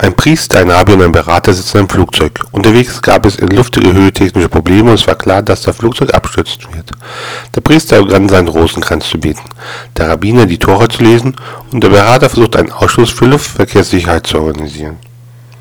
Ein Priester, ein Rabbi und ein Berater sitzen im Flugzeug. Unterwegs gab es in luftiger Höhe technische Probleme und es war klar, dass das Flugzeug abstürzen wird. Der Priester begann seinen Rosenkranz zu beten, der Rabbiner die Tora zu lesen und der Berater versucht einen Ausschuss für Luftverkehrssicherheit zu organisieren.